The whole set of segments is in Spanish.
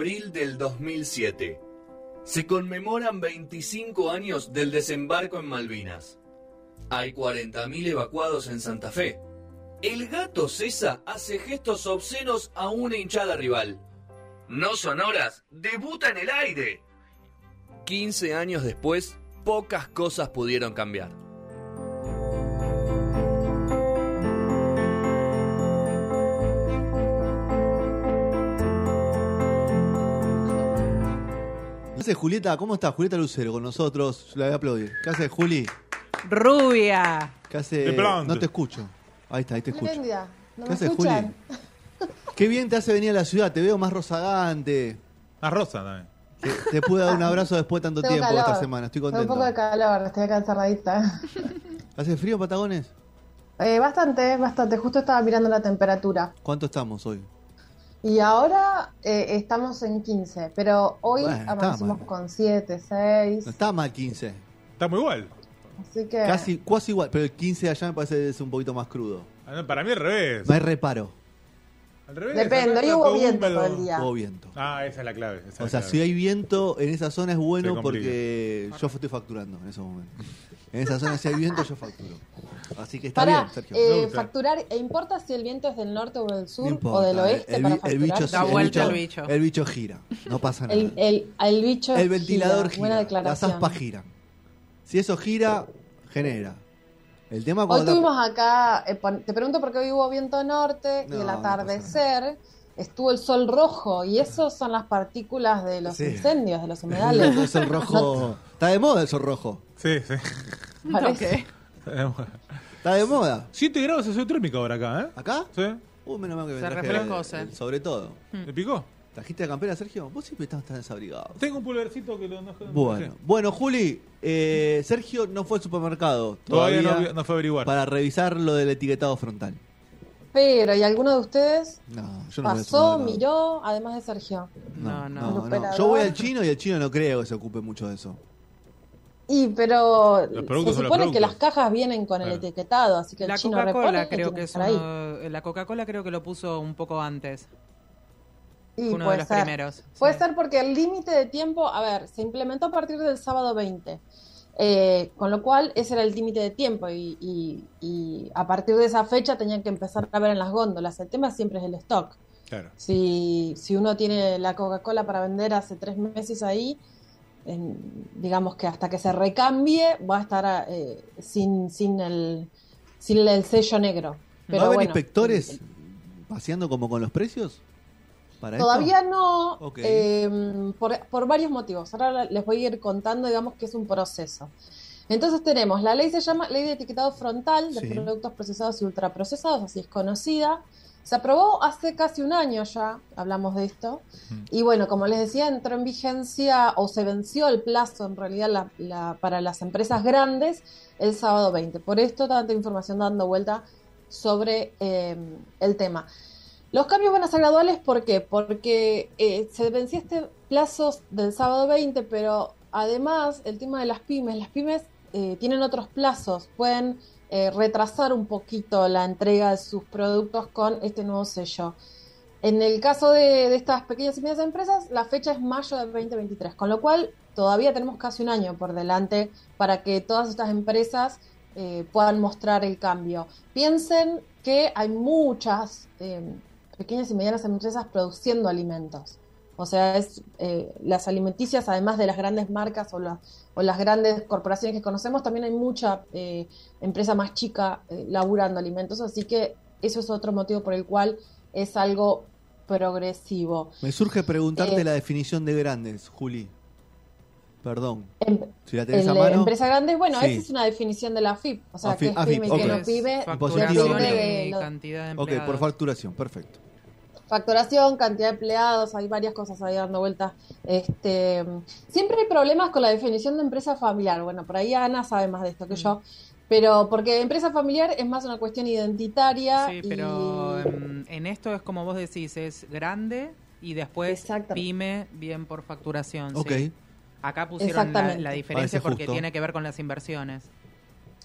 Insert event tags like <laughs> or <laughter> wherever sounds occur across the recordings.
abril del 2007. Se conmemoran 25 años del desembarco en Malvinas. Hay 40.000 evacuados en Santa Fe. El gato César hace gestos obscenos a una hinchada rival. No sonoras, debuta en el aire. 15 años después, pocas cosas pudieron cambiar. ¿Qué hace Julieta? ¿Cómo está Julieta Lucero con nosotros? Yo la voy a aplaudir. ¿Qué hace Juli? Rubia. ¿Qué hace? No te escucho. Ahí está, ahí te escucho. ¿No ¿Qué me hace escuchan? Juli? <laughs> Qué bien te hace venir a la ciudad. Te veo más rozagante. Ah, Rosa también. Te, te pude dar un abrazo después de tanto Tengo tiempo calor. esta semana. Estoy Tengo un contento. poco de calor, estoy acá encerradita. <laughs> ¿Hace frío, Patagones? Eh, bastante, bastante. Justo estaba mirando la temperatura. ¿Cuánto estamos hoy? Y ahora eh, estamos en 15, pero hoy Bueno, está amanecimos mal. con 7, 6. No está mal 15. Estamos igual. Así que. Casi, casi igual. Pero el 15 de allá me parece que es un poquito más crudo. Ah, no, Para mí al revés. No hay reparo. Al revés. Depende, hoy hubo viento húmedo. todo el día. Hubo viento. Ah, esa es la clave. O la sea, clave. si hay viento en esa zona es bueno porque yo estoy facturando en esos momentos. En esa zona si hay viento yo facturo. Así que está Para bien, Sergio. eh, facturar, ¿e importa si el viento es del norte o del sur No importa, o del oeste el, para bi- el facturar? bicho, Da el vuelta el bicho. el bicho gira, no pasa nada. el, el, el bicho. El ventilador gira. gira, Buena las aspas giran. Si eso gira, genera. El tema Hoy tuvimos acá, eh, te pregunto porque hoy hubo viento norte No, y el no atardecer estuvo el sol rojo y eso son las partículas de los Sí. incendios, de los <laughs> el humedales. sol rojo. Está de moda el sol rojo. Sí, sí. <laughs> Parece. Está de moda. 7 grados es térmico ahora acá, ¿eh? ¿Acá? ¿Sí? Uh, menos mal que me Se traje el- sí. el sobre todo. ¿Le picó? ¿Trajiste la campera, Sergio? Vos siempre estás tan desabrigado. Tengo un pulvercito que lo no, Bueno, bueno, Juli, eh, Sergio no fue al supermercado Todavía, todavía, no, no fue a averiguar. para revisar lo del etiquetado frontal. Pero, ¿y alguno de ustedes No, yo no voy al pasó, miró, además de Sergio? No, No, no. Yo voy al chino y el chino no creo que se ocupe mucho de eso. Y, pero Los se productos son los supone que las cajas vienen con el etiquetado, así que el La chino Coca-Cola creo que es uno, la Coca-Cola creo que lo puso un poco antes. Fue uno de puede los ser. primeros. Puede sí. ser porque el límite de tiempo, a ver, se implementó a partir del sábado 20. eh, con lo cual ese era el límite de tiempo y, y- y a partir de esa fecha tenían que empezar a ver en las góndolas. El tema siempre es el stock. Claro. Si, si uno tiene la Coca-Cola para vender hace tres meses ahí, en- digamos que hasta que se recambie va a estar eh, sin, sin, el, sin el sello negro. Pero ¿Va a haber bueno, inspectores paseando como con los precios? ¿Para esto? Todavía no, eh, por, por varios motivos. Ahora les voy a ir contando, digamos que es un proceso. Entonces tenemos, la ley se llama Ley de Etiquetado Frontal de Sí. Productos Procesados y Ultraprocesados, así es conocida. Se aprobó hace casi un año ya, hablamos de esto. Y bueno, como les decía, entró en vigencia o se venció el plazo en realidad la- la- para las empresas grandes el sábado 20. Por esto tanta información dando vuelta sobre eh, el tema. Los cambios van a ser graduales, ¿por qué? Porque eh, se venció este plazo del sábado 20, pero además el tema de las pymes, las pymes eh, tienen otros plazos, pueden eh, retrasar un poquito la entrega de sus productos con este nuevo sello. En el caso de, de estas pequeñas y medianas empresas, la fecha es mayo de 2023, con lo cual todavía tenemos casi un año por delante para que todas estas empresas puedan mostrar el cambio. Piensen que hay muchas eh, pequeñas y medianas empresas produciendo alimentos. O sea, es eh, las alimenticias, además de las grandes marcas o, la- o las grandes corporaciones que conocemos, también hay mucha eh, empresa más chica eh, laburando alimentos. Así que eso es otro motivo por el cual es algo progresivo. Me surge preguntarte Eh, la definición de grandes, Juli. Perdón. Em- Si la tenés el, a mano. empresa grande, bueno, Sí. esa es una definición de la FIP. O sea, AFIP, que es AFIP, pyme y ok. que no pyme. de y lo- cantidad de Ok, empleados. por facturación, perfecto. Facturación, cantidad de empleados, hay varias cosas ahí dando vueltas. Este, siempre hay problemas con la definición de empresa familiar. Bueno, por ahí Ana sabe más de esto Mm. que yo. Pero porque empresa familiar es más una cuestión identitaria. Sí, y- pero em, en esto es como vos decís, es grande y después pyme bien por facturación. sí. Ok. Acá pusieron la, diferencia porque justo. tiene que ver con las inversiones.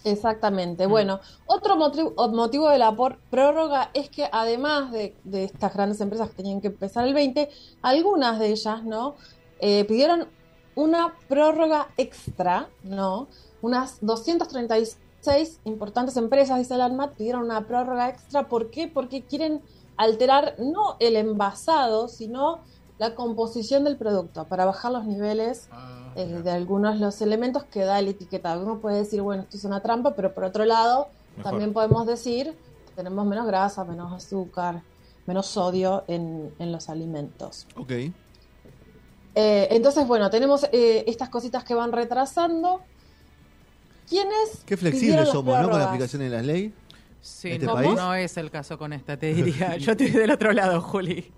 Exactamente. Bueno, otro motivo, motivo de la por- prórroga es que además de, de estas grandes empresas que tenían que empezar el 20, algunas de ellas, ¿no? Eh, pidieron una prórroga extra, ¿no? Unas 236 importantes empresas, dice el ANMAT, pidieron una prórroga extra. ¿Por qué? Porque quieren alterar no el envasado, sino la composición del producto para bajar los niveles Ah, eh, de algunos de los elementos que da el etiquetado. Uno puede decir, bueno, esto es una trampa, pero por otro lado, Mejor. también podemos decir, tenemos menos grasa, menos azúcar, menos sodio en, en los alimentos. Ok. Eh, entonces, bueno, tenemos eh, estas cositas que van retrasando. ¿Quiénes? Qué flexibles somos, ¿no? Con la aplicación de las leyes. Sí, ¿Este no, país? no es el caso con esta, te diría. <laughs> Yo estoy del otro lado, Juli.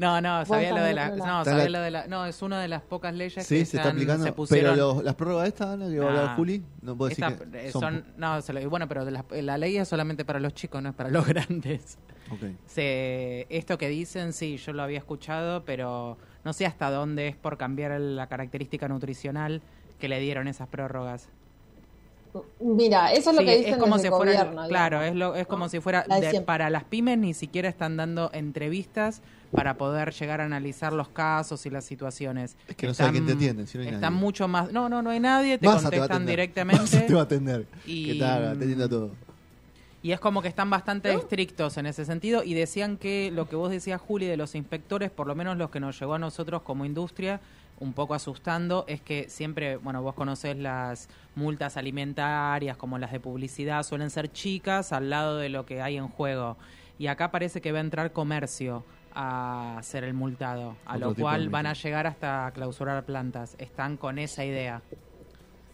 No, no, sabía lo de la, no, sabía la- lo de la, no, es una de las pocas leyes Sí, que se está están- aplicando. se pusieron. Pero los- las prórrogas estas, Ana, que va a hablar Nah. Juli, no puedo decir Esta- que eh, son... son, no, se lo- bueno, pero de las- la ley es solamente para los chicos, no es para los <laughs> grandes. Ok. Se, esto que dicen, sí, yo lo había escuchado, pero no sé hasta dónde es por cambiar el- la característica nutricional que le dieron esas prórrogas. Mira, eso es lo Sí, que dicen es como desde si fuera, gobierno. claro, digamos. es lo, es como ¿no? si fuera La de para las pymes ni siquiera están dando entrevistas para poder llegar a analizar los casos y las situaciones. Es que no sabe quién te atiende, si no hay están nadie. mucho más, no, no, no hay nadie, te Massa contestan directamente. Massa te va a atender. Y- Que tal, atendiendo a todo. Y es como que están bastante estrictos en ese sentido y decían que lo que vos decías, Juli, de los inspectores, por lo menos los que nos llegó a nosotros como industria, un poco asustando, es que siempre, bueno, vos conocés las multas alimentarias como las de publicidad, suelen ser chicas al lado de lo que hay en juego. Y acá parece que va a entrar comercio a ser el multado, a Otro lo cual van a llegar hasta clausurar plantas. Están con esa idea.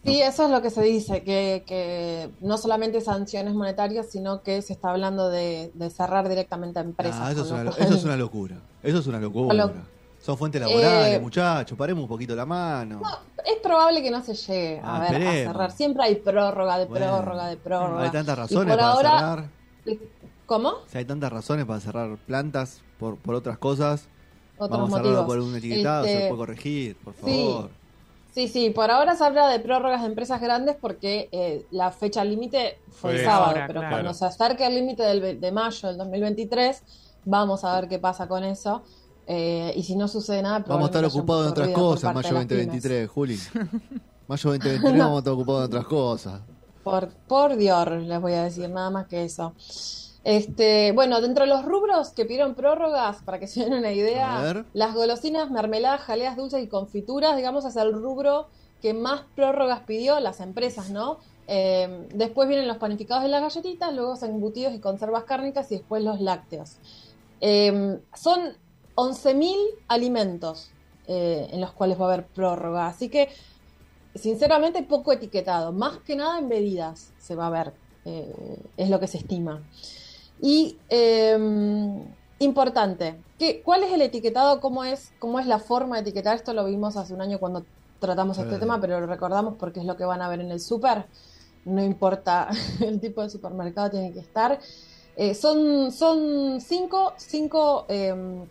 Sí, eso es lo que se dice, que, que no solamente sanciones monetarias, sino que se está hablando de, de cerrar directamente a empresas. Ah, eso, es una, lo <laughs> eso es una locura. Eso es una locura. Lo- Son fuentes laborales, Eh, muchachos. Paremos un poquito la mano. No, es probable que no se llegue a, Ah, ver, a cerrar. Siempre hay prórroga de Bueno, prórroga de prórroga. Hay tantas razones por para ahora- cerrar. ¿Cómo? Si hay tantas razones para cerrar plantas por, por otras cosas, Otros vamos a cerrarlo por un etiquetado, se Este, puede corregir, por favor. Sí, sí, por ahora se habla de prórrogas de empresas grandes porque eh, la fecha límite fue el sábado, ahora, pero claro. cuando se acerque el límite de mayo del 2023, vamos a ver qué pasa con eso. Eh, y si no sucede nada, Vamos a estar ocupados en otras cosas, mayo de las pymes. 2023, Juli. <laughs> Mayo 2023 vamos a estar ocupados en otras cosas. Por, por Dios, les voy a decir nada más que eso. Este, bueno, dentro de los rubros que pidieron prórrogas, para que se den una idea, las golosinas, mermeladas, jaleas dulces y confituras, digamos, es el rubro que más prórrogas pidió las empresas, ¿no? Eh, después vienen los panificados de las galletitas, luego los embutidos y conservas cárnicas y después los lácteos. Eh, son 11.000 alimentos eh, en los cuales va a haber prórroga, así que sinceramente poco etiquetado, más que nada en bebidas se va a ver, eh, es lo que se estima. Y eh, importante, ¿qué, ¿cuál es el etiquetado? ¿Cómo es, ¿Cómo es la forma de etiquetar? Esto lo vimos hace un año cuando tratamos este Eh. tema, pero lo recordamos porque es lo que van a ver en el súper. No importa <laughs> el tipo de supermercado, tiene que estar. Eh, son, son cinco, cinco em,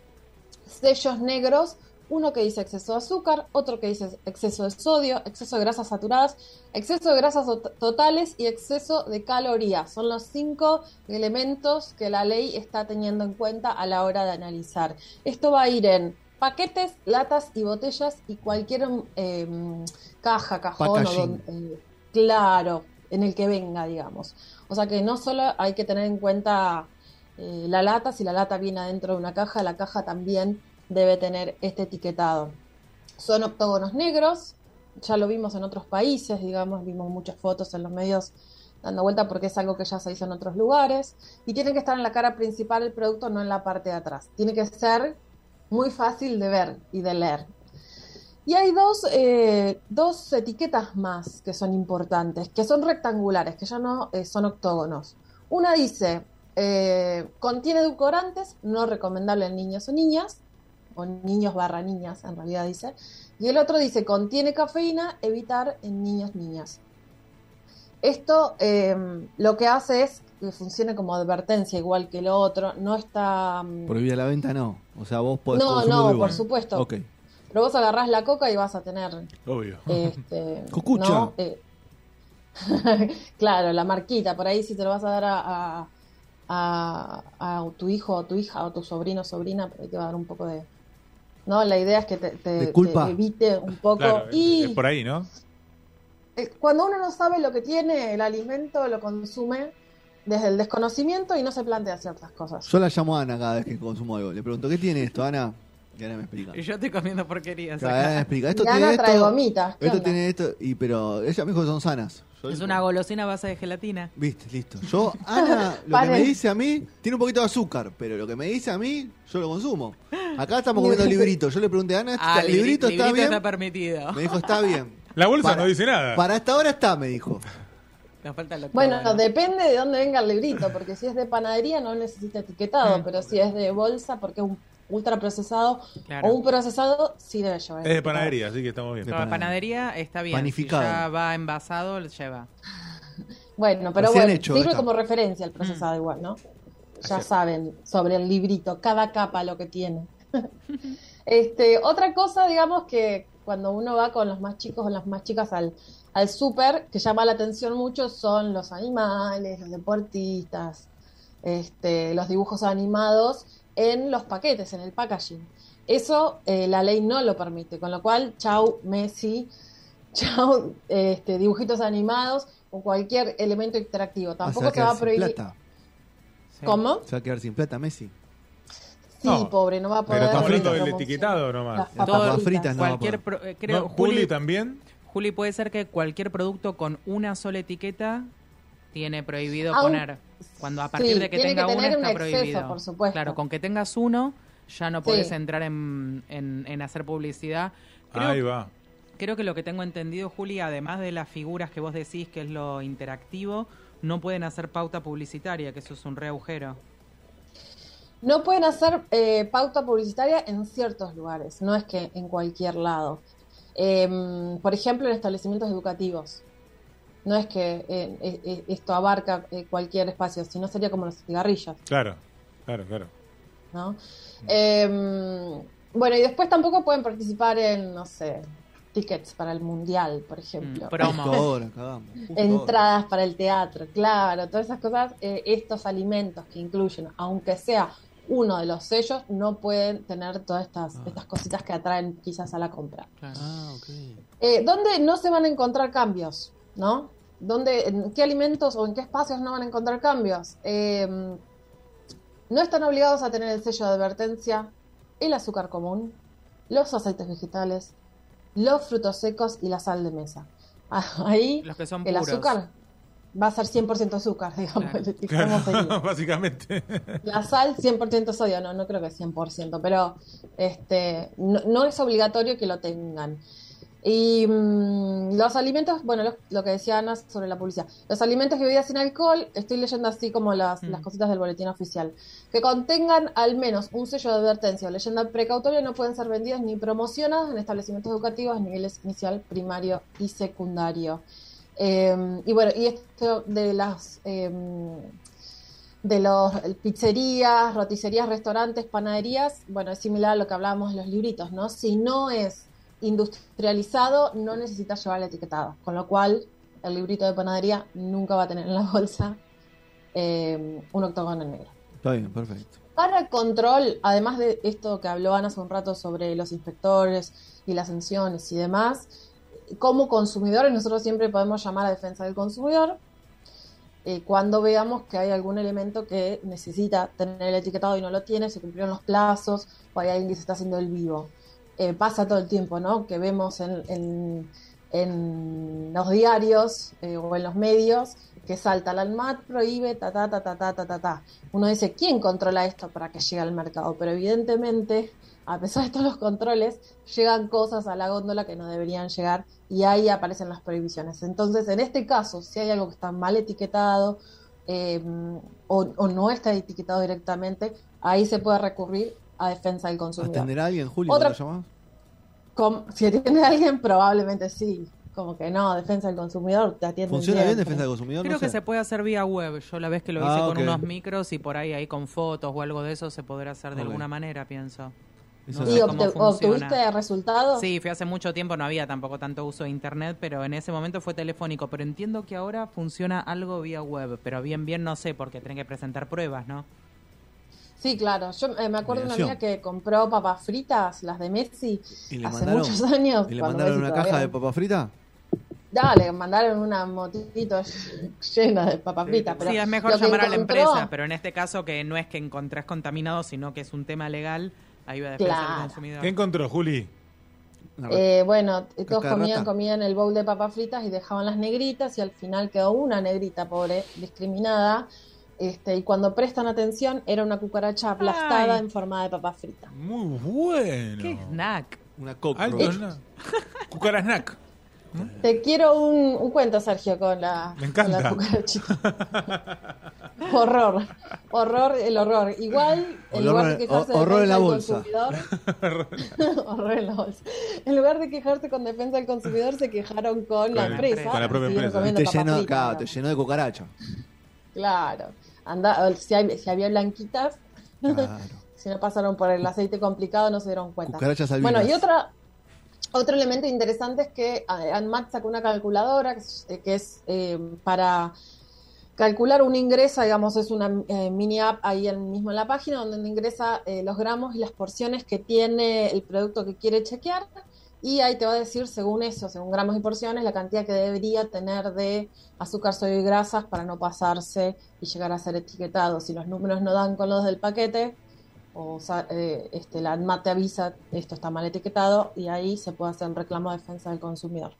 sellos negros, uno que dice exceso de azúcar, otro que dice exceso de sodio, exceso de grasas saturadas, exceso de grasas tot- totales y exceso de calorías. Son los cinco elementos que la ley está teniendo en cuenta a la hora de analizar. Esto va a ir en paquetes, latas y botellas y cualquier em, caja, cajón o Packaging. eh, claro, en el que venga, digamos. O sea que no solo hay que tener en cuenta eh, la lata, si la lata viene adentro de una caja, la caja también debe tener este etiquetado. Son octógonos negros, ya lo vimos en otros países, digamos, vimos muchas fotos en los medios dando vuelta porque es algo que ya se hizo en otros lugares y tiene que estar en la cara principal del producto, no en la parte de atrás. Tiene que ser muy fácil de ver y de leer. Y hay dos, eh, dos etiquetas más que son importantes, que son rectangulares, que ya no eh, son octógonos. Una dice, eh, contiene edulcorantes, no recomendable en niños o niñas, o niños barra niñas, en realidad dice. Y el otro dice, contiene cafeína, evitar en niños, niñas. Esto eh, lo que hace es que funcione como advertencia, igual que lo otro. No está... mm, Prohibida la venta, no. O sea, vos podés No, no, igual. por supuesto. Ok. Pero vos agarrás la coca y vas a tener Obvio. este, <laughs> Cocucha. ¿no? Eh, <laughs> claro, la marquita, por ahí si te lo vas a dar a, a, a- a tu hijo o tu hija o tu sobrino o sobrina, te va a dar un poco de... No, la idea es que te, te- evite un poco... Claro, y es por ahí, ¿no? eh, cuando uno no sabe lo que tiene, el alimento lo consume desde el desconocimiento y no se plantea ciertas cosas. Yo la llamo a Ana cada vez que consumo algo. Le pregunto, ¿qué tiene esto, Ana? Y Ana me explica. Y yo estoy comiendo porquerías. Claro, Ana me acá. explica. Esto tiene trae esto. gomitas, ¿qué Esto onda? tiene esto. Y, pero ella me dijo que son sanas. Yo Es digo, una golosina a base de gelatina. Viste, listo. Yo, Ana, lo que me dice a mí, tiene un poquito de azúcar, pero lo que me dice a mí, yo lo consumo. Acá estamos comiendo <laughs> librito. Yo le pregunté a Ana, Ah, ¿el libri- librito está bien? está permitido. Me dijo, está bien. <laughs> La bolsa Para- no dice nada. Para esta hora está, me dijo. Nos falta lo que Bueno, bueno. depende de dónde venga el librito, porque si es de panadería no necesita etiquetado, Mm. pero si es de bolsa, porque es un ultra procesado Claro. o un procesado, sí debe llevar. Es de panadería, así que estamos bien. De Para panadería. panadería está bien. Panificado. Si ya va envasado, lo lleva. <laughs> Bueno, pero Recién bueno, hecho, sirve está. como referencia el procesado Mm. igual, ¿no? Ya saben sobre el librito, cada capa lo que tiene. <laughs> este, otra cosa, digamos que cuando uno va con los más chicos o las más chicas al, al súper, que llama la atención mucho, son los animales, los deportistas, este, los dibujos animados en los paquetes, en el packaging. Eso eh, la ley no lo permite, con lo cual, chau Messi, <laughs> chau este, dibujitos animados o cualquier elemento interactivo. Tampoco se va a prohibir. plata. Sí. ¿Cómo? Se va a quedar sin plata, Messi. Sí, No, pobre, no va a poder. Pero hablando la del etiquetado nomás. Las papas fritas no va a Cualquier poder. pro- eh, creo, No, Juli, Juli, también. Juli, puede ser que cualquier producto con una sola etiqueta tiene prohibido poner. Cuando a partir Sí, de que tenga uno un está exceso, prohibido. por supuesto. Claro, con que tengas uno ya no Sí. entrar en, en- en hacer publicidad. Creo, Ahí va. creo que lo que tengo entendido, Juli, además de las figuras que vos decís que es lo interactivo, no pueden hacer pauta publicitaria, que eso es un re agujero. No pueden hacer eh, pauta publicitaria en ciertos lugares, no es que en cualquier lado. Em, por ejemplo, en establecimientos educativos. No es que eh, eh, eh, esto abarca eh, cualquier espacio, sino sería como los cigarrillos. Claro, claro, claro. ¿no? Em, bueno, y después tampoco pueden participar en, no sé, tickets para el mundial, por ejemplo. Mm, ahora, cagamos. Entradas para el teatro, claro, todas esas cosas, eh, estos alimentos que incluyen, aunque sea uno de los sellos, no pueden tener todas estas, Ah. estas cositas que atraen quizás a la compra. Ah, ok. Eh, ¿Dónde no se van a encontrar cambios? ¿No? ¿Dónde, ¿En qué alimentos o en qué espacios no van a encontrar cambios? Eh, no están obligados a tener el sello de advertencia, el azúcar común, los aceites vegetales, los frutos secos y la sal de mesa. Ah, Ahí Los que son el puros. azúcar va a ser 100% azúcar, <laughs> digamos. Claro. <laughs> Claro, <laughs> básicamente. La sal 100% sodio, no, no creo que 100%, pero este, no, no es obligatorio que lo tengan. Y mm, los alimentos, bueno, lo, lo que decía Ana sobre la publicidad, los alimentos y bebidas sin alcohol, estoy leyendo así como las, Mm. las cositas del boletín oficial, que contengan al menos un sello de advertencia o leyenda precautoria no pueden ser vendidos ni promocionados en establecimientos educativos a niveles inicial, primario y secundario. Eh, y bueno, y esto de las eh, de los pizzerías, roticerías, restaurantes, panaderías, bueno, es similar a lo que hablábamos de los libritos, ¿no? Si no es industrializado, no necesita llevar el etiquetado, con lo cual el librito de panadería nunca va a tener en la bolsa eh, un octógono negro. Está bien, perfecto. Para el control, además de esto que habló Ana hace un rato sobre los inspectores y las sanciones y demás, como consumidores nosotros siempre podemos llamar a defensa del consumidor eh, cuando veamos que hay algún elemento que necesita tener el etiquetado y no lo tiene, se cumplieron los plazos o hay alguien que se está haciendo el vivo. Eh, pasa todo el tiempo, ¿no? Que vemos en, en- en los diarios eh, o en los medios que salta la ANMAT, prohíbe, ta, ta, ta, ta, ta, ta, ta, ta. Uno dice, ¿quién controla esto para que llegue al mercado? Pero evidentemente, a pesar de todos los controles, llegan cosas a la góndola que no deberían llegar y ahí aparecen las prohibiciones. Entonces, en este caso, si hay algo que está mal etiquetado eh, o, o no está etiquetado directamente, ahí se puede recurrir a defensa del consumidor. ¿Atenderá a alguien, Julio, Otra- cuando lo llamás? Com- si atiende a alguien, probablemente sí. Como que no, defensa del consumidor te atiende ¿Funciona bien defensa del consumidor? Creo No que sé. se puede hacer vía web. Yo la vez que lo Ah, hice ok. con unos micros y por ahí ahí con fotos o algo de eso se podrá hacer de alguna manera, pienso. No ¿Y obtuviste resultados? Sí, fue hace mucho tiempo, no había tampoco tanto uso de internet, pero en ese momento fue telefónico. Pero entiendo que ahora funciona algo vía web, pero bien, bien no sé, porque tienen que presentar pruebas, ¿no? Sí, claro. Yo eh, me acuerdo de una amiga que compró papas fritas, las de Messi, ¿Y le hace mandaron, muchos años. ¿y le mandaron Messi una caja de papa frita? Dale, mandaron una motito <laughs> llena de papas fritas. Pero sí, es mejor llamar a la empresa, pero en este caso que no es que encontrés contaminado, sino que es un tema legal, ahí va a después Claro. el consumidor. ¿Qué encontró, Juli? Eh, bueno, todos comían, comían el bowl de papas fritas y dejaban las negritas y al final quedó una negrita pobre, discriminada. Este, y cuando prestan atención era una cucaracha aplastada Ay. en forma de papas fritas. Muy bueno. ¿Qué snack? Una cockroach. Cucara snack. <laughs> Te quiero un, un cuento, Sergio, con la, Me con la encanta. cucarachita. horror, horror, el horror. Igual, en Horror lugar en- de quejarse ho- horror en la defensa del bolsa. consumidor, <laughs> horror en la bolsa. En lugar de quejarse con defensa del consumidor, se quejaron con, la Con la- empresa. con la propia empresa. Y te llenó, te llenó de cucaracha. Claro. Anda, si, hay- si había blanquitas, Claro. <laughs> si no pasaron por el aceite complicado, no se dieron cuenta. Bueno, y otra, otro elemento interesante es que eh, ANMAT sacó una calculadora que es, eh, que es, eh, para calcular un ingreso, digamos, es una eh, mini app ahí en- mismo en la página donde ingresa eh, los gramos y las porciones que tiene el producto que quiere chequear. Y ahí te va a decir, según eso, según gramos y porciones, la cantidad que debería tener de azúcar, sodio y grasas para no pasarse y llegar a ser etiquetado. Si los números no dan con los del paquete, o eh, este, la ANMAT te avisa esto está mal etiquetado y ahí se puede hacer un reclamo de defensa del consumidor.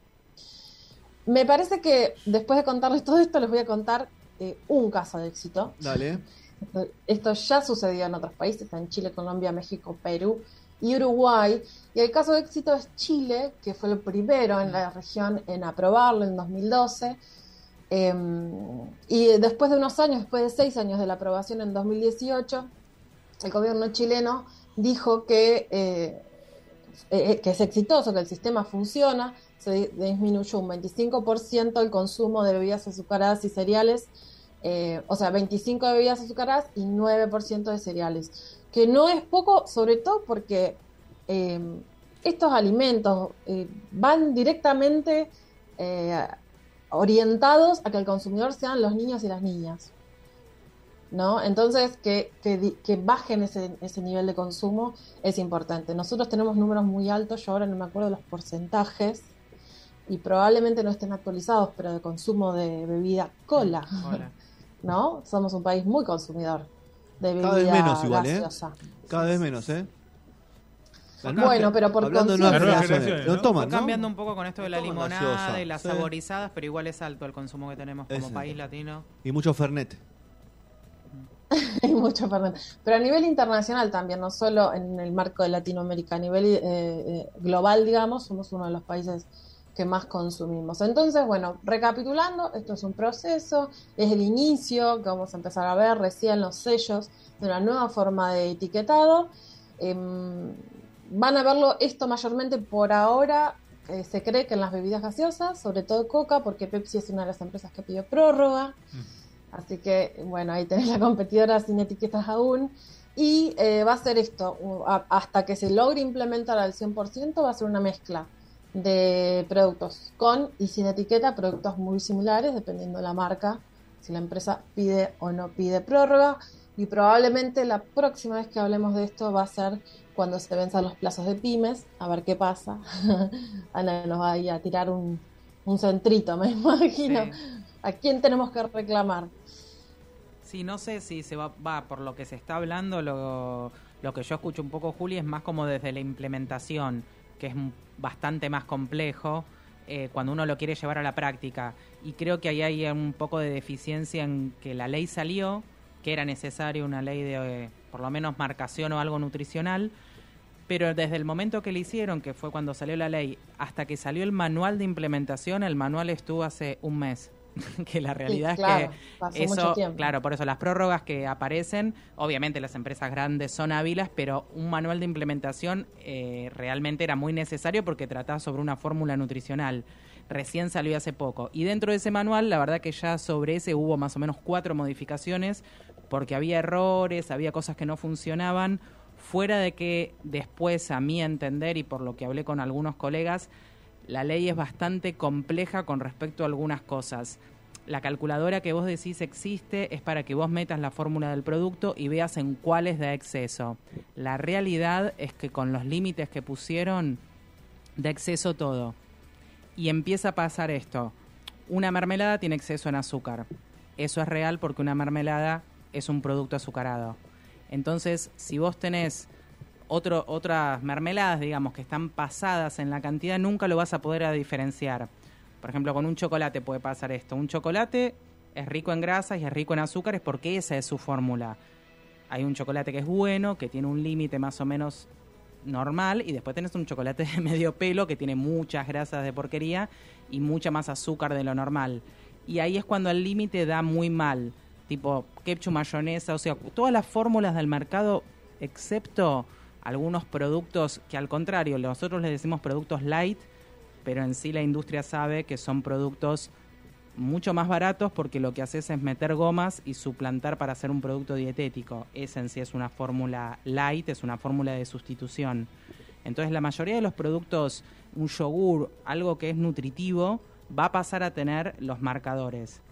Me parece que después de contarles todo esto, les voy a contar eh, un caso de éxito. Dale. Esto, esto ya sucedió en otros países, en Chile, Colombia, México, Perú y Uruguay. Y el caso de éxito es Chile, que fue el primero en la región en aprobarlo en 2012. Eh, y después de unos años, después de seis años de la aprobación en 2018, el gobierno chileno dijo que, eh, eh, que es exitoso, que el sistema funciona, se di- disminuyó un 25% el consumo de bebidas azucaradas y cereales, eh, o sea, 25 de bebidas azucaradas y 9% de cereales, que no es poco, sobre todo porque eh, estos alimentos eh, van directamente eh, orientados a que el consumidor sean los niños y las niñas. ¿no? Entonces, que, que, que bajen ese, ese nivel de consumo es importante. Nosotros tenemos números muy altos, yo ahora no me acuerdo los porcentajes, y probablemente no estén actualizados, pero de consumo de bebida cola. ¿No? Somos un país muy consumidor de bebida Cada vez menos igual, ¿eh? gaseosa. Cada vez menos, ¿eh? Bueno, pero por Hablando de nuevas generaciones. No cambiando un poco con esto de la limonada gaseosa, y las sí. saborizadas, pero igual es alto el consumo que tenemos como Ese. país latino. Y mucho Fernet. <laughs> Hay mucho, perdón. Pero a nivel internacional también, no solo en el marco de Latinoamérica, a nivel eh, eh, global, digamos, somos uno de los países que más consumimos. Entonces, bueno, recapitulando, esto es un proceso, es el inicio que vamos a empezar a ver recién los sellos de una nueva forma de etiquetado. Em, van a verlo esto mayormente por ahora. eh, se cree que en las bebidas gaseosas, sobre todo Coca, porque Pepsi es una de las empresas que pidió prórroga. Así que, bueno, ahí tenés la competidora sin etiquetas aún. Y eh, va a ser esto, hasta que se logre implementar al 100%, va a ser una mezcla de productos con y sin etiqueta, productos muy similares, dependiendo de la marca, si la empresa pide o no pide prórroga. Y probablemente la próxima vez que hablemos de esto va a ser cuando se venzan los plazos de pymes, a ver qué pasa. <laughs> Ana nos va a ir a tirar un, un centrito, me <laughs> imagino. Sí. ¿A quién tenemos que reclamar? Sí, no sé si se va, va por lo que se está hablando, lo, lo que yo escucho un poco, Juli, es más como desde la implementación, que es bastante más complejo eh, cuando uno lo quiere llevar a la práctica. Y creo que ahí hay un poco de deficiencia en que la ley salió, que era necesaria una ley de eh, por lo menos marcación o algo nutricional, pero desde el momento que le hicieron, que fue cuando salió la ley, hasta que salió el manual de implementación, el manual estuvo hace un mes. <laughs> que la realidad Sí, claro, es que eso, claro, por eso las prórrogas que aparecen, obviamente las empresas grandes son hábiles, pero un manual de implementación eh, realmente era muy necesario porque trataba sobre una fórmula nutricional. Recién salió hace poco. Y dentro de ese manual, la verdad que ya sobre ese hubo más o menos cuatro modificaciones porque había errores, había cosas que no funcionaban. Fuera de que después, a mi entender y por lo que hablé con algunos colegas, la ley es bastante compleja con respecto a algunas cosas. La calculadora que vos decís existe es para que vos metas la fórmula del producto y veas en cuáles da exceso. La realidad es que con los límites que pusieron, da exceso todo. Y empieza a pasar esto. Una mermelada tiene exceso en azúcar. Eso es real porque una mermelada es un producto azucarado. Entonces, si vos tenés otro, otras mermeladas, digamos, que están pasadas en la cantidad, nunca lo vas a poder diferenciar. Por ejemplo, con un chocolate puede pasar esto. Un chocolate es rico en grasas y es rico en azúcares porque esa es su fórmula. Hay un chocolate que es bueno, que tiene un límite más o menos normal, y después tenés un chocolate de medio pelo que tiene muchas grasas de porquería y mucha más azúcar de lo normal. Y ahí es cuando el límite da muy mal, tipo ketchup, mayonesa, o sea, todas las fórmulas del mercado, excepto algunos productos que al contrario, nosotros les decimos productos light, pero en sí la industria sabe que son productos mucho más baratos porque lo que haces es meter gomas y suplantar para hacer un producto dietético. Esa en sí es una fórmula light, es una fórmula de sustitución. Entonces la mayoría de los productos, un yogur, algo que es nutritivo, va a pasar a tener los marcadores.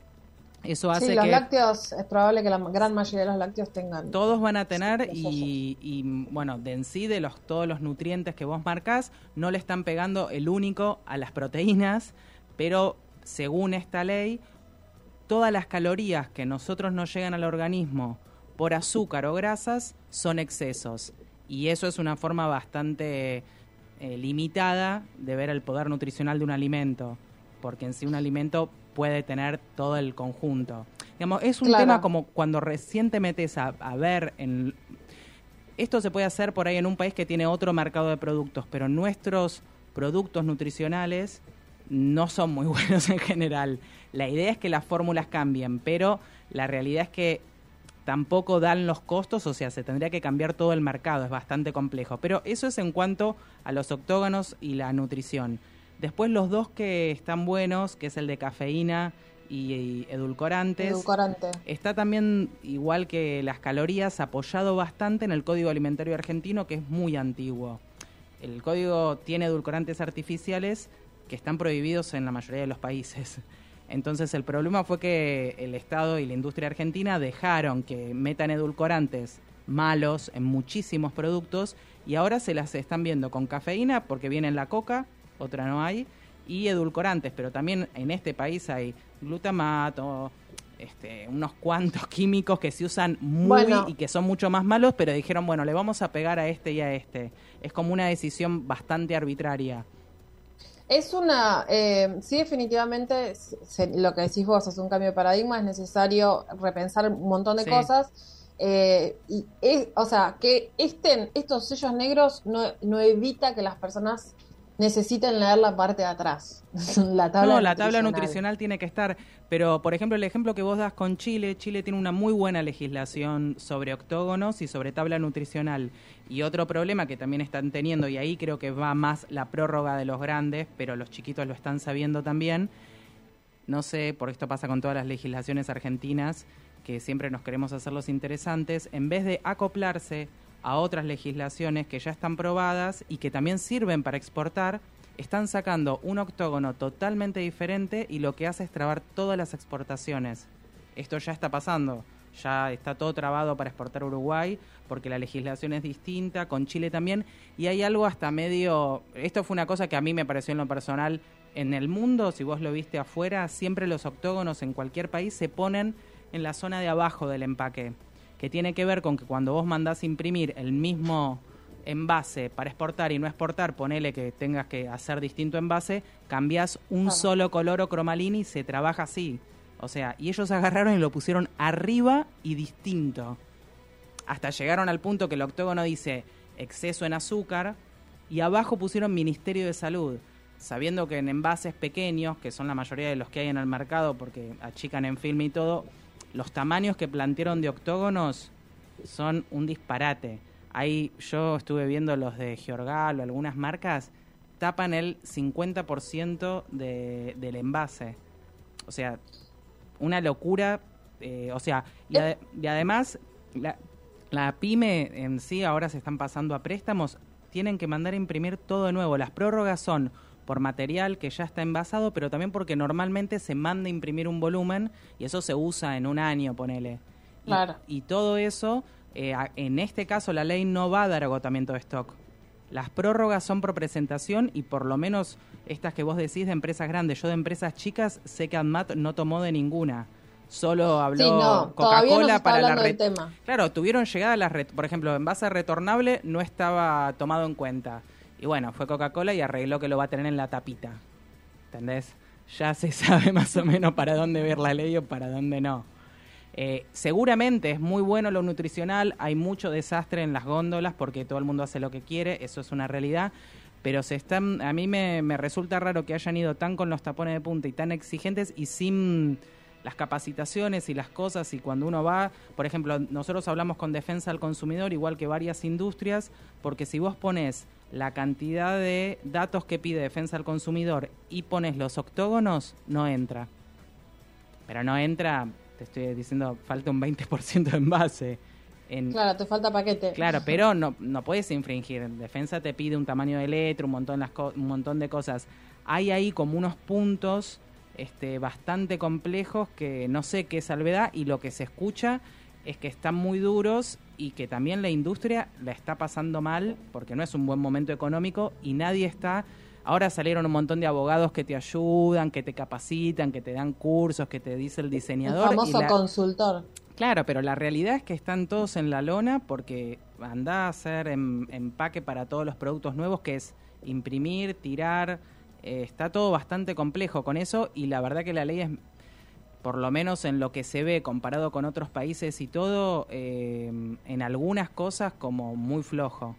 Eso hace sí, los que lácteos, es probable que la gran mayoría de los lácteos tengan. todos van a tener Sí, y, y, bueno, de en sí de los todos los nutrientes que vos marcás, no le están pegando el único a las proteínas, pero según esta ley, todas las calorías que nosotros nos llegan al organismo por azúcar o grasas son excesos. Y eso es una forma bastante eh, limitada de ver el poder nutricional de un alimento, porque en sí un alimento puede tener todo el conjunto. Digamos, es un Claro. tema como cuando recién te metes a, a ver en... Esto se puede hacer por ahí en un país que tiene otro mercado de productos, pero nuestros productos nutricionales no son muy <laughs> buenos en general. La idea es que las fórmulas cambien, pero la realidad es que tampoco dan los costos, o sea, se tendría que cambiar todo el mercado, es bastante complejo. Pero eso es en cuanto a los octógonos y la nutrición. Después los dos que están buenos, que es el de cafeína y, y edulcorantes. Edulcorante. Está también, igual que las calorías, apoyado bastante en el Código Alimentario Argentino, que es muy antiguo. El código tiene edulcorantes artificiales que están prohibidos en la mayoría de los países. <laughs> Entonces el problema fue que el Estado y la industria argentina dejaron que metan edulcorantes malos en muchísimos productos y ahora se las están viendo con cafeína porque viene en la coca, otra no hay, y edulcorantes, pero también en este país hay glutamato, este, unos cuantos <laughs> químicos que se usan muy Bueno. y que son mucho más malos, pero dijeron, bueno, le vamos a pegar a este y a este. Es como una decisión bastante arbitraria. Es una, eh, sí, definitivamente, se- lo que decís vos, es un cambio de paradigma, es necesario repensar un montón de Sí. cosas. eh, y es, o sea, que estén estos sellos negros no, no evita que las personas necesiten leer la parte de atrás. <laughs> la tabla no, la tabla nutricional. tiene que estar, pero por ejemplo el ejemplo que vos das con Chile, Chile tiene una muy buena legislación sobre octógonos y sobre tabla nutricional. Y otro problema que también están teniendo, y ahí creo que va más la prórroga de los grandes, pero los chiquitos lo están sabiendo también, no sé, por esto pasa con todas las legislaciones argentinas, que siempre nos queremos hacer los interesantes, en vez de acoplarse a otras legislaciones que ya están probadas y que también sirven para exportar, están sacando un octógono totalmente diferente y lo que hace es trabar todas las exportaciones. Esto ya está pasando, ya está todo trabado para exportar a Uruguay porque la legislación es distinta, con Chile también, y hay algo hasta medio, esto fue una cosa que a mí me pareció en lo personal, en el mundo, si vos lo viste afuera, siempre los octógonos en cualquier país se ponen en la zona de abajo del empaque, que tiene que ver con que cuando vos mandás imprimir el mismo envase para exportar y no exportar, ponele que tengas que hacer distinto envase, cambias un solo color o cromalina y se trabaja así. O sea, y ellos agarraron y lo pusieron arriba y distinto. Hasta llegaron al punto que el octógono dice exceso en azúcar y abajo pusieron Ministerio de Salud, sabiendo que en envases pequeños, que son la mayoría de los que hay en el mercado porque achican en film y todo, los tamaños que plantearon de octógonos son un disparate. Ahí yo estuve viendo los de Giorgal o algunas marcas, tapan el 50% de, del envase. O sea, una locura. eh, o sea, y, y además, la, La pyme en sí ahora se están pasando a préstamos, tienen que mandar a imprimir todo de nuevo. Las prórrogas son por material que ya está envasado, pero también porque normalmente se manda a imprimir un volumen y eso se usa en un año, ponele. Y- Claro. Y, todo eso, eh, en este caso la ley no va a dar agotamiento de stock. Las prórrogas son por presentación y por lo menos estas que vos decís de empresas grandes. Yo de empresas chicas sé que AdMat no tomó de ninguna. Solo habló Sí, no, Coca-Cola para la red. Claro, tuvieron llegada las, ret- por ejemplo, envase retornable no estaba tomado en cuenta. Y bueno, fue Coca-Cola y arregló que lo va a tener en la tapita. ¿Entendés? Ya se <laughs> sabe más o menos para dónde ver la ley o para dónde no. Eh, seguramente es muy bueno lo nutricional, hay mucho desastre en las góndolas porque todo el mundo hace lo que quiere, eso es una realidad, pero se están, a mí me, me resulta raro que hayan ido tan con los tapones de punta y tan exigentes y sin las capacitaciones y las cosas y cuando uno va, por ejemplo, nosotros hablamos con defensa al consumidor igual que varias industrias, porque si vos pones la cantidad de datos que pide defensa al consumidor y pones los octógonos, no entra. Pero no entra, te estoy diciendo, falta un 20% de envase. En, Claro, te falta paquete. Claro, <laughs> pero no, no puedes infringir. En defensa te pide un tamaño de letra, un montón, las co- un montón de cosas. Hay ahí como unos puntos este, bastante complejos que no sé qué salvedad y lo que se escucha es que están muy duros y que también la industria la está pasando mal porque no es un buen momento económico y nadie está... Ahora salieron un montón de abogados que te ayudan, que te capacitan, que te dan cursos, que te dice el El diseñador. y famoso la- consultor. Claro, pero la realidad es que están todos en la lona porque anda a hacer em- empaque para todos los productos nuevos, que es imprimir, tirar. eh, está todo bastante complejo con eso y la verdad que la ley es, por lo menos en lo que se ve comparado con otros países y todo, eh, en algunas cosas como muy flojo.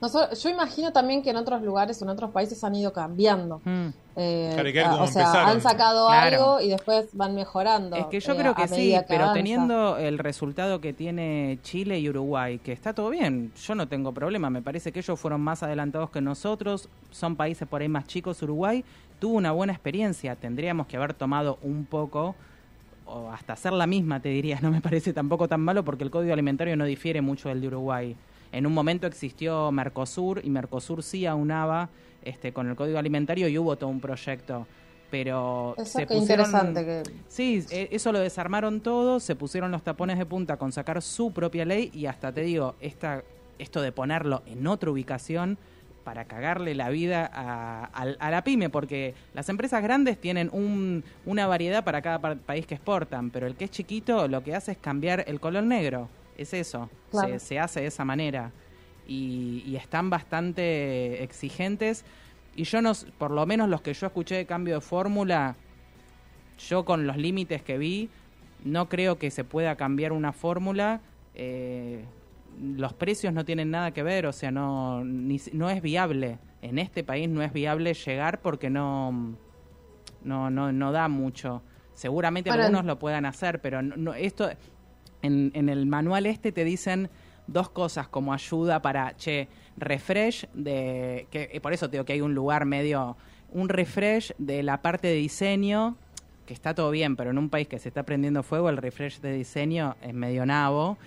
Nosotros- yo imagino también que en otros lugares, en otros países han ido cambiando. Mm. Eh, Claro, o sea, empezaron. han sacado Claro. algo y después van mejorando. Es que yo eh, creo que sí, que pero avanza. teniendo el resultado que tiene Chile y Uruguay, que está todo bien, yo no tengo problema, me parece que ellos fueron más adelantados que nosotros, son países por ahí más chicos, Uruguay tuvo una buena experiencia, tendríamos que haber tomado un poco o hasta hacer la misma, te diría, <laughs> no me parece tampoco tan malo porque el código alimentario no difiere mucho del de Uruguay. En un momento existió Mercosur y Mercosur sí aunaba este, con el código alimentario y hubo todo un proyecto. Pero Eso se pusieron- interesante que Sí, eh, eso lo desarmaron todo, se pusieron los tapones de punta con sacar su propia ley y hasta te digo, esta, esto de ponerlo en otra ubicación para cagarle la vida a, la pyme, porque las empresas grandes tienen un- una variedad para cada pa- país que exportan, pero el que es chiquito lo que hace es cambiar el color negro, es eso, Claro. se, se hace de esa manera y, y están bastante exigentes y yo no, por lo menos los que yo escuché de cambio de fórmula, yo con los límites que vi, no creo que se pueda cambiar una fórmula. eh, los precios no tienen nada que ver, o sea, no, ni no es viable. En este país no es viable llegar porque no, no, no, no da mucho. Seguramente algunos lo puedan hacer, pero no, no- esto en, en el manual este te dicen dos cosas como ayuda para, che, refresh de, que eh, por eso te digo que hay un lugar medio, un refresh de la parte de diseño, que está todo bien, pero en un país que se está prendiendo fuego, el refresh de diseño es medio nabo.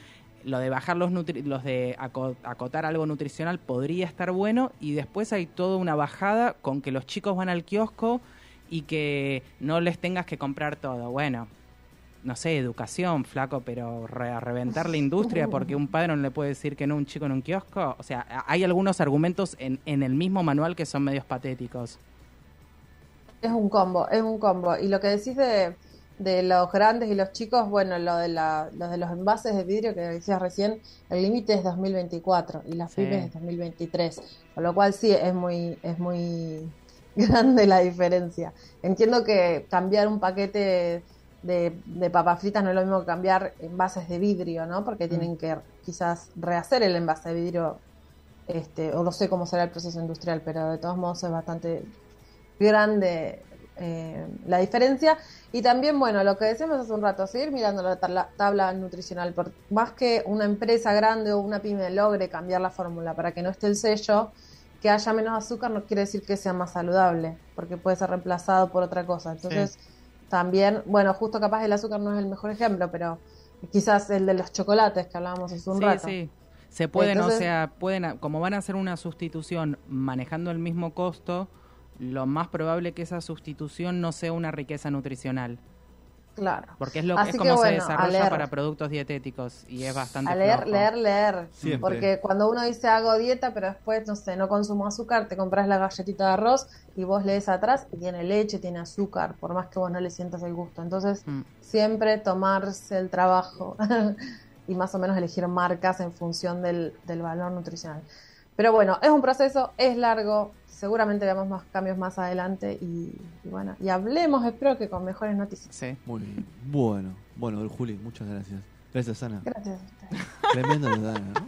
Lo de bajar los, nutri- los de aco- acotar algo nutricional podría estar bueno y después hay toda una bajada con que los chicos van al kiosco y que no les tengas que comprar todo. Bueno, no sé, educación, flaco, pero re- a reventar la industria porque un padre no le puede decir que no a un chico en un kiosco. O sea, hay algunos argumentos en, en el mismo manual que son medios patéticos. es un combo, es un combo. Y lo que decís de, de los grandes y los chicos, bueno, lo de, la, lo de los envases de vidrio que decías recién, el límite es 2024 y las Sí. pymes es 2023. Con lo cual sí, es muy, es muy <laughs> grande la diferencia. Entiendo que cambiar un paquete de, de papas fritas no es lo mismo que cambiar envases de vidrio, ¿no? Porque tienen que quizás rehacer el envase de vidrio, este, o no sé cómo será el proceso industrial, pero de todos modos es bastante grande eh, la diferencia. Y también, bueno, lo que decíamos hace un rato, seguir mirando la tabla, tabla nutricional. Por más que una empresa grande o una pyme logre cambiar la fórmula para que no esté el sello, que haya menos azúcar no quiere decir que sea más saludable, porque puede ser reemplazado por otra cosa. Entonces, también, bueno, justo capaz el azúcar no es el mejor ejemplo, pero quizás el de los chocolates que hablábamos hace un sí, rato. sí. Se pueden, Entonces- o sea, pueden, como van a hacer una sustitución manejando el mismo costo, lo más probable que esa sustitución no sea una riqueza nutricional, Claro. porque es lo Así es que como se bueno, a desarrolla para productos dietéticos y es bastante A leer, flojo. leer, leer. Siempre. Porque cuando uno dice hago dieta, pero después, no sé, no consumo azúcar, te compras la galletita de arroz y vos lees atrás y tiene leche, tiene azúcar, por más que vos no le sientas el gusto. Entonces, Mm. siempre tomarse el trabajo <laughs> y más o menos elegir marcas en función del, del valor nutricional. Pero bueno, es un proceso, es largo, seguramente veamos más cambios más adelante y, y bueno, y hablemos, espero que con mejores noticias. Sí. Muy bien. Bueno, bueno, Juli, muchas gracias. Gracias, Ana. Gracias a ustedes. Tremendo Ana, ¿no?